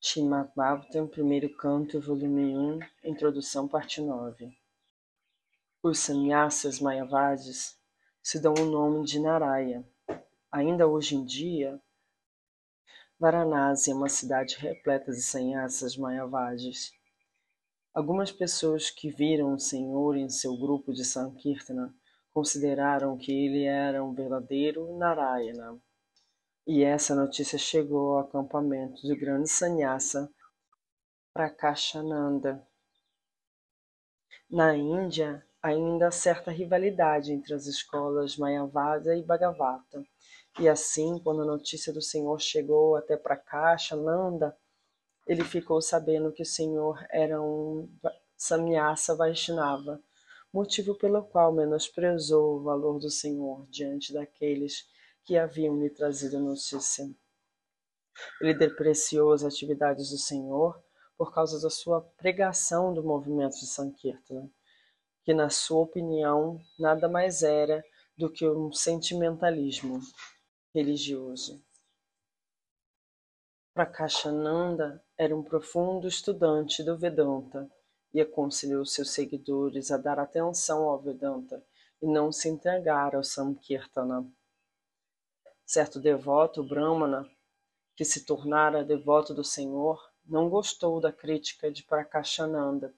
Srimad Bhagavatam, primeiro canto, volume 1, introdução, parte 9. Os sannyasas mayavadis se dão o nome de Naraya. Ainda hoje em dia, Varanasi é uma cidade repleta de sannyasas mayavadis. Algumas pessoas que viram o Senhor em seu grupo de Sankirtana consideraram que ele era um verdadeiro Narayana e essa notícia chegou ao acampamento do grande sannyasa Prakashananda. Na Índia, ainda há certa rivalidade entre as escolas Mayavada e Bhagavata. E assim, quando a notícia do Senhor chegou até Prakashananda, ele ficou sabendo que o Senhor era um Samyasa Vaishnava, motivo pelo qual menosprezou o valor do Senhor diante daqueles que haviam lhe trazido notícia. Ele depreciou as atividades do Senhor por causa da sua pregação do movimento de Sankirtana, que, na sua opinião, nada mais era do que um sentimentalismo religioso. Prakashananda era um profundo estudante do Vedanta e aconselhou seus seguidores a dar atenção ao Vedanta e não se entregar ao Sankirtana. Certo devoto brahmana, que se tornara devoto do Senhor, não gostou da crítica de Prakashananda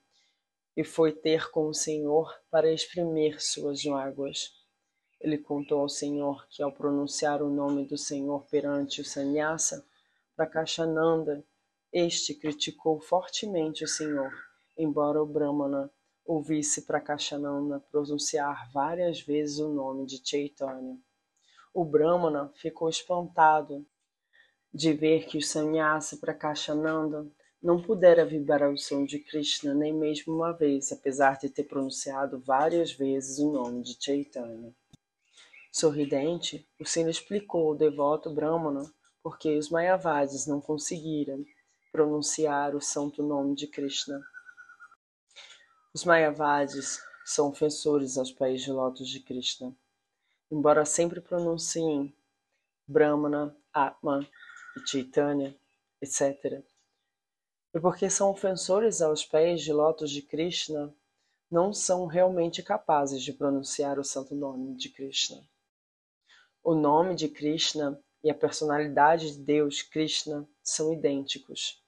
e foi ter com o Senhor para exprimir suas mágoas. Ele contou ao Senhor que, ao pronunciar o nome do Senhor perante o sannyasa, Prakashananda, este criticou fortemente o Senhor, embora o Brahmana ouvisse Prakashananda pronunciar várias vezes o nome de Chaitanya. O Brahmana ficou espantado de ver que o sannyasa Prakashananda não pudera vibrar o som de Krishna nem mesmo uma vez, apesar de ter pronunciado várias vezes o nome de Chaitanya. Sorridente, o Senhor explicou ao devoto Brahmana por que os Mayavadis não conseguiram pronunciar o santo nome de Krishna. Os Mayavadis são ofensores aos pés de lótus de Krishna embora sempre pronunciem Brahmana, Atman e Chaitanya, etc. E porque são ofensores aos pés de lótus de Krishna, não são realmente capazes de pronunciar o santo nome de Krishna. O nome de Krishna e a personalidade de Deus, Krishna, são idênticos.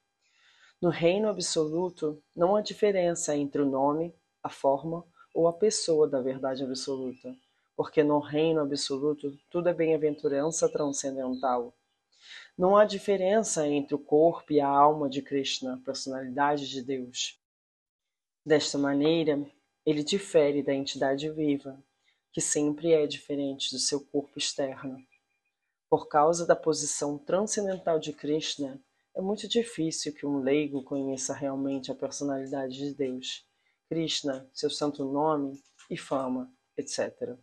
No reino absoluto, não há diferença entre o nome, a forma ou a pessoa da verdade absoluta porque no reino absoluto tudo é bem-aventurança transcendental. Não há diferença entre o corpo e a alma de Krishna, personalidade de Deus. Desta maneira, ele difere da entidade viva, que sempre é diferente do seu corpo externo. Por causa da posição transcendental de Krishna, é muito difícil que um leigo conheça realmente a personalidade de Deus, Krishna, seu santo nome e fama, etc.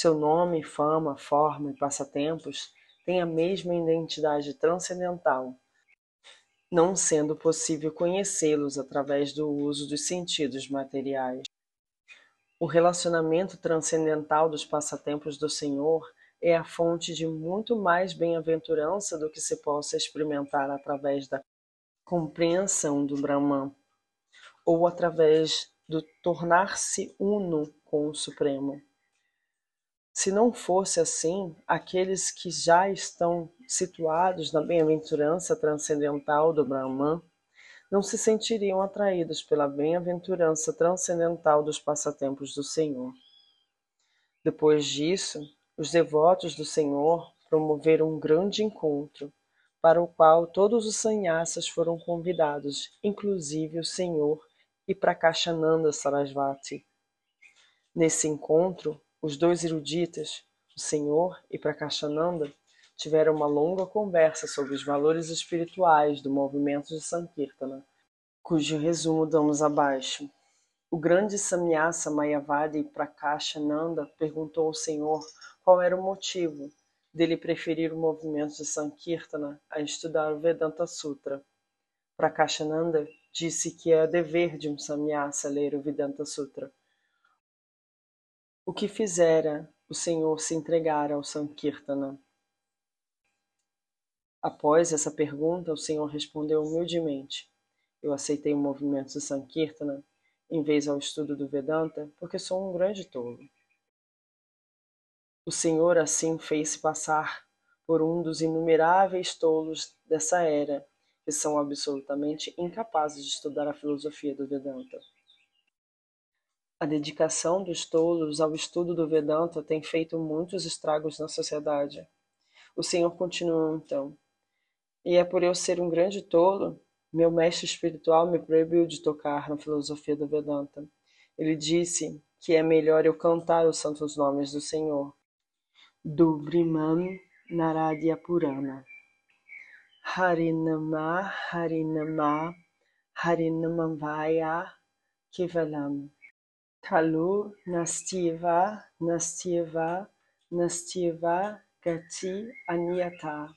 Seu nome, fama, forma e passatempos têm a mesma identidade transcendental, não sendo possível conhecê-los através do uso dos sentidos materiais. O relacionamento transcendental dos passatempos do Senhor é a fonte de muito mais bem-aventurança do que se possa experimentar através da compreensão do Brahman ou através do tornar-se uno com o Supremo. Se não fosse assim, aqueles que já estão situados na bem-aventurança transcendental do Brahman não se sentiriam atraídos pela bem-aventurança transcendental dos passatempos do Senhor. Depois disso, os devotos do Senhor promoveram um grande encontro, para o qual todos os sannyasas foram convidados, inclusive o Senhor e Prakashananda Sarasvati. Nesse encontro, os dois eruditas, o Senhor e Prakashananda, tiveram uma longa conversa sobre os valores espirituais do movimento de Sankirtana, cujo resumo damos abaixo. O grande Samyasa Mayavadi Prakashananda perguntou ao Senhor qual era o motivo dele preferir o movimento de Sankirtana a estudar o Vedanta Sutra. Prakashananda disse que é dever de um Samyasa ler o Vedanta Sutra o que fizera o Senhor se entregar ao Sankirtana. Após essa pergunta, o Senhor respondeu humildemente: Eu aceitei o movimento do Sankirtana em vez ao estudo do Vedanta porque sou um grande tolo. O Senhor assim fez-se passar por um dos inumeráveis tolos dessa era, que são absolutamente incapazes de estudar a filosofia do Vedanta. A dedicação dos tolos ao estudo do Vedanta tem feito muitos estragos na sociedade. O Senhor continuou então: E é por eu ser um grande tolo, meu mestre espiritual me proibiu de tocar na filosofia do Vedanta. Ele disse que é melhor eu cantar os santos nomes do Senhor do Brahman Naradya Purana. Harinama Harinama Harinamavaya Kevalam. Kalu Nastiva Nastiva Nastiva Gati Anyata.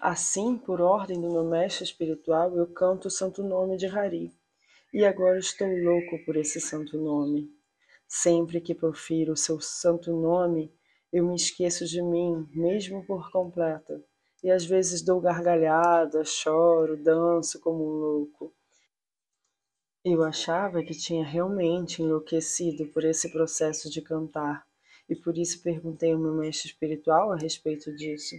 Assim, por ordem do meu mestre espiritual, eu canto o santo nome de Hari. E agora estou louco por esse santo nome. Sempre que profiro o seu santo nome, eu me esqueço de mim, mesmo por completo, e às vezes dou gargalhada, choro, danço como um louco. Eu achava que tinha realmente enlouquecido por esse processo de cantar, e por isso perguntei ao meu mestre espiritual a respeito disso.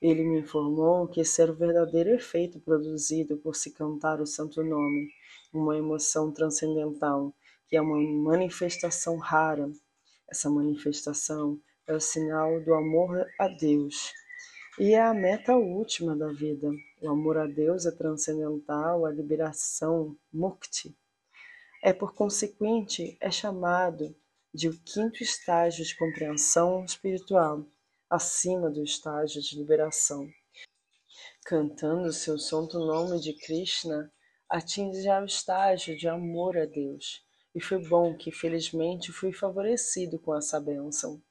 Ele me informou que esse era o verdadeiro efeito produzido por se cantar o santo nome, uma emoção transcendental, que é uma manifestação rara. Essa manifestação é o sinal do amor a Deus e é a meta última da vida. O amor a Deus é transcendental, a liberação, mukti. É, por consequente, é chamado de o quinto estágio de compreensão espiritual, acima do estágio de liberação. Cantando seu santo nome de Krishna, atinge já o estágio de amor a Deus. E foi bom que, felizmente, fui favorecido com essa bênção.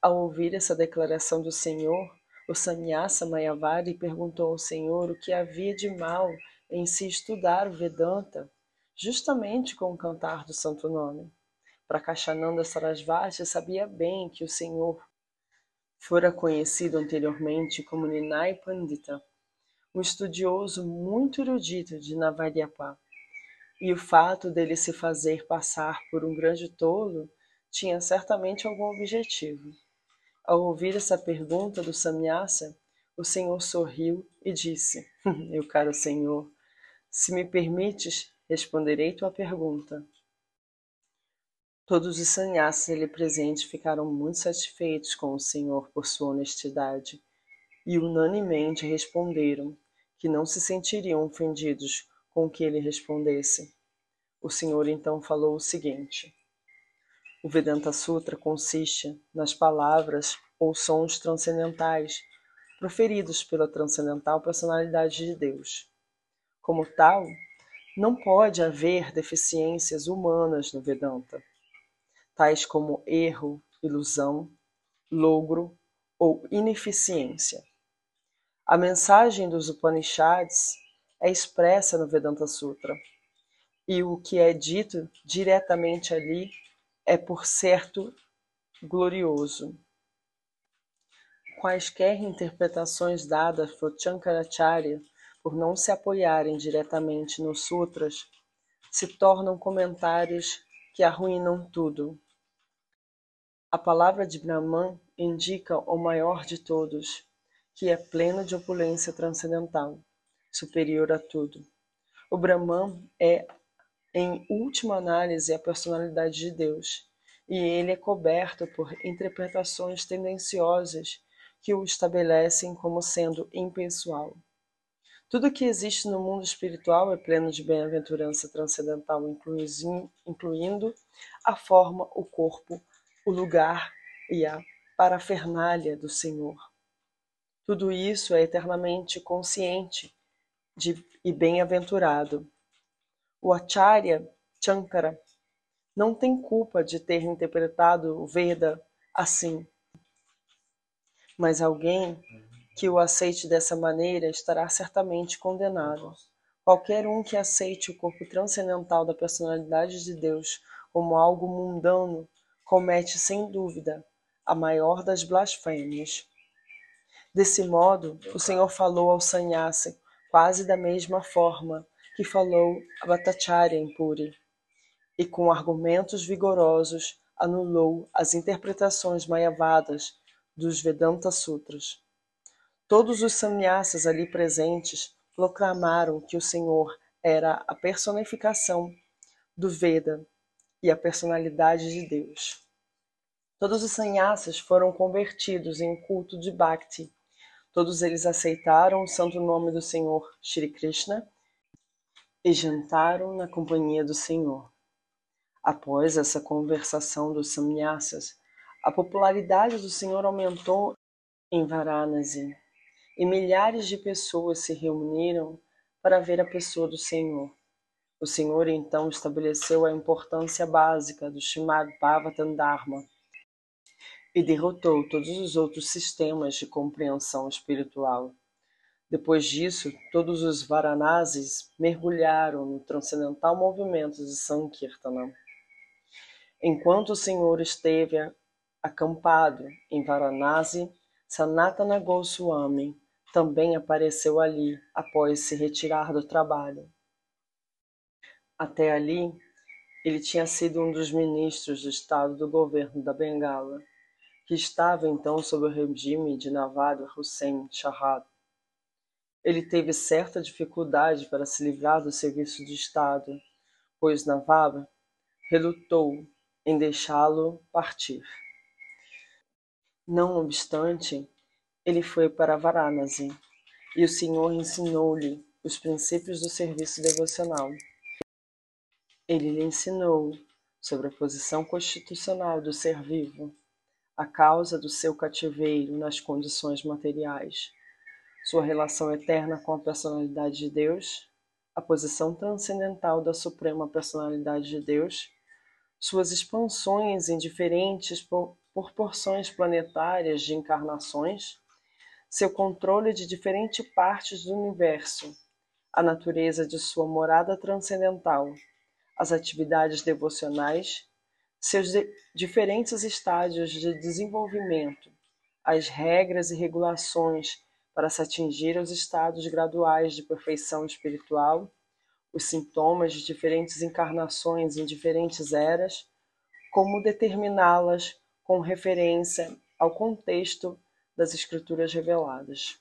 Ao ouvir essa declaração do Senhor, o sannyasa Mayavadi perguntou ao Senhor o que havia de mal em se estudar o Vedanta, justamente com o cantar do santo nome. Prakashananda Sarasvati sabia bem que o Senhor fora conhecido anteriormente como Ninai Pandita, um estudioso muito erudito de Navadyapa, e o fato dele se fazer passar por um grande tolo tinha certamente algum objetivo. Ao ouvir essa pergunta do Samyasa, o Senhor sorriu e disse: Meu caro Senhor, se me permites, responderei tua pergunta. Todos os sannyasas ali presentes ficaram muito satisfeitos com o Senhor por sua honestidade e unanimemente responderam que não se sentiriam ofendidos com o que ele respondesse. O Senhor então falou o seguinte: o Vedanta Sutra consiste nas palavras ou sons transcendentais proferidos pela transcendental personalidade de Deus. Como tal, não pode haver deficiências humanas no Vedanta, tais como erro, ilusão, logro ou ineficiência. A mensagem dos Upanishads é expressa no Vedanta Sutra, e o que é dito diretamente ali é por certo glorioso. Quaisquer interpretações dadas por Shankaracharya, por não se apoiarem diretamente nos sutras, se tornam comentários que arruinam tudo. A palavra de Brahman indica o maior de todos, que é pleno de opulência transcendental, superior a tudo. O Brahman é em última análise, a personalidade de Deus, e ele é coberto por interpretações tendenciosas que o estabelecem como sendo impessoal. Tudo que existe no mundo espiritual é pleno de bem-aventurança transcendental, incluindo a forma, o corpo, o lugar e a parafernália do Senhor. Tudo isso é eternamente consciente de, e bem-aventurado, o Acharya Shankara não tem culpa de ter interpretado o Veda assim. Mas alguém que o aceite dessa maneira estará certamente condenado. Qualquer um que aceite o corpo transcendental da personalidade de Deus como algo mundano comete sem dúvida a maior das blasfêmias. Desse modo, o Senhor falou ao sannyasi quase da mesma forma que falou a Bhattacharya em Puri, e com argumentos vigorosos anulou as interpretações mayavadas dos Vedanta Sutras. Todos os sannyasas ali presentes proclamaram que o Senhor era a personificação do Veda e a personalidade de Deus. Todos os sannyasas foram convertidos em um culto de Bhakti. Todos eles aceitaram o santo nome do Senhor Shri Krishna e jantaram na companhia do Senhor. Após essa conversação dos sannyasas, a popularidade do Senhor aumentou em Varanasi e milhares de pessoas se reuniram para ver a pessoa do Senhor. O Senhor então estabeleceu a importância básica do Srimad Bhagavatam Dharma e derrotou todos os outros sistemas de compreensão espiritual. Depois disso, todos os Varanasis mergulharam no transcendental movimento de Sankirtana. Enquanto o Senhor esteve acampado em Varanasi, Sanatana Goswami também apareceu ali após se retirar do trabalho. Até ali, ele tinha sido um dos ministros do estado do governo da Bengala, que estava então sob o regime de Nawab Hussein Shahad. Ele teve certa dificuldade para se livrar do serviço de Estado, pois Nawab relutou em deixá-lo partir. Não obstante, ele foi para Varanasi e o Senhor ensinou-lhe os princípios do serviço devocional. Ele lhe ensinou sobre a posição constitucional do ser vivo, a causa do seu cativeiro nas condições materiais, sua relação eterna com a personalidade de Deus, a posição transcendental da suprema personalidade de Deus, suas expansões em diferentes proporções planetárias de encarnações, seu controle de diferentes partes do universo, a natureza de sua morada transcendental, as atividades devocionais, seus de diferentes estágios de desenvolvimento, as regras e regulações para se atingir aos estados graduais de perfeição espiritual, os sintomas de diferentes encarnações em diferentes eras, como determiná-las com referência ao contexto das Escrituras reveladas.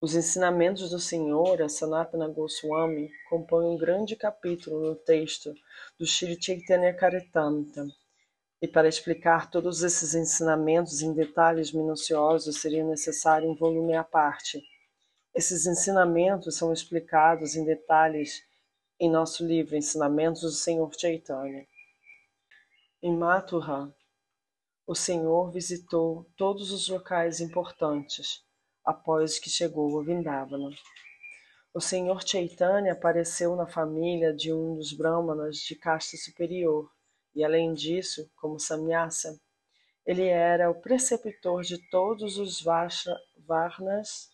Os ensinamentos do Senhor a Sanatana Goswami compõem um grande capítulo no texto do Sri Chaitanya Caritamrita. E para explicar todos esses ensinamentos em detalhes minuciosos seria necessário um volume à parte. Esses ensinamentos são explicados em detalhes em nosso livro Ensinamentos do Senhor Chaitanya. Em Mathura, o Senhor visitou todos os locais importantes após que chegou a Vindavana. O Senhor Chaitanya apareceu na família de um dos brahmanas de casta superior e, além disso, como Samyasa, ele era o preceptor de todos os Varnas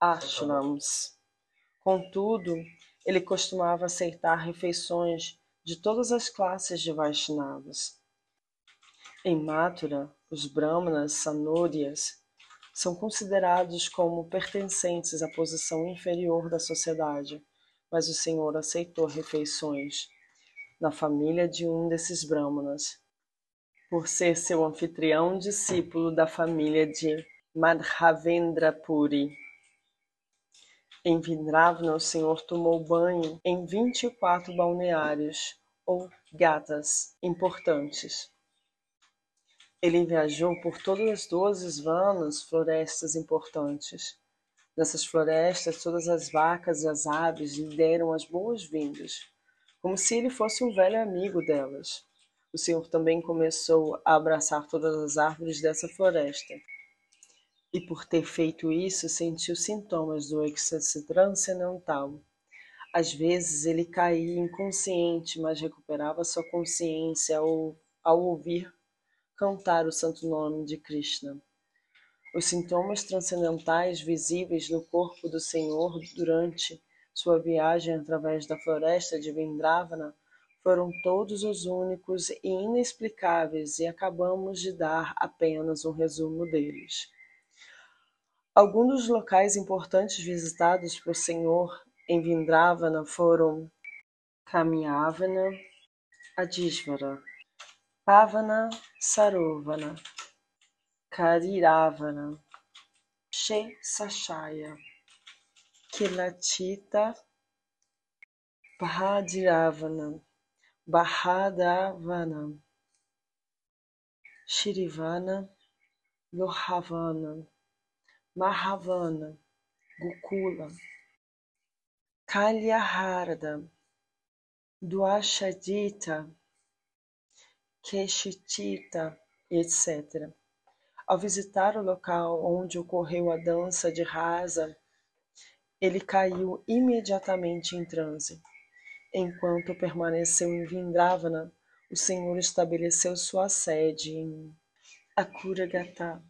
ashrams. Contudo, ele costumava aceitar refeições de todas as classes de Vaishnavas. Em Mathura, os Brahmanas Sanórias são considerados como pertencentes à posição inferior da sociedade, mas o Senhor aceitou refeições na família de um desses Brahmanas, por ser seu anfitrião discípulo da família de Madhavendra Puri. Em Vindravana, o Senhor tomou banho em 24 balneários ou gatas importantes ele viajou por todas as doze vanas florestas importantes. Nessas florestas, todas as vacas e as aves lhe deram as boas-vindas, como se ele fosse um velho amigo delas. O Senhor também começou a abraçar todas as árvores dessa floresta. E por ter feito isso, sentiu sintomas do êxtase transcendental. Às vezes ele caía inconsciente, mas recuperava sua consciência ao, ao ouvir cantar o santo nome de Krishna. Os sintomas transcendentais visíveis no corpo do Senhor durante sua viagem através da floresta de Vindravana foram todos os únicos e inexplicáveis e acabamos de dar apenas um resumo deles. Alguns dos locais importantes visitados por Senhor em Vindravana foram Kamyavana, Adisvara, Pavana Sarovana, Kariravana, Shesashaya, Kilatita, Bhadiravana, Bahadavana, Shirivana, Lohavana, Mahavana, Gokula, Kalyaharada, Dwashadita, Keshitita, etc. Ao visitar o local onde ocorreu a dança de rasa, ele caiu imediatamente em transe. Enquanto permaneceu em Vindravana, o Senhor estabeleceu sua sede em Akuragata,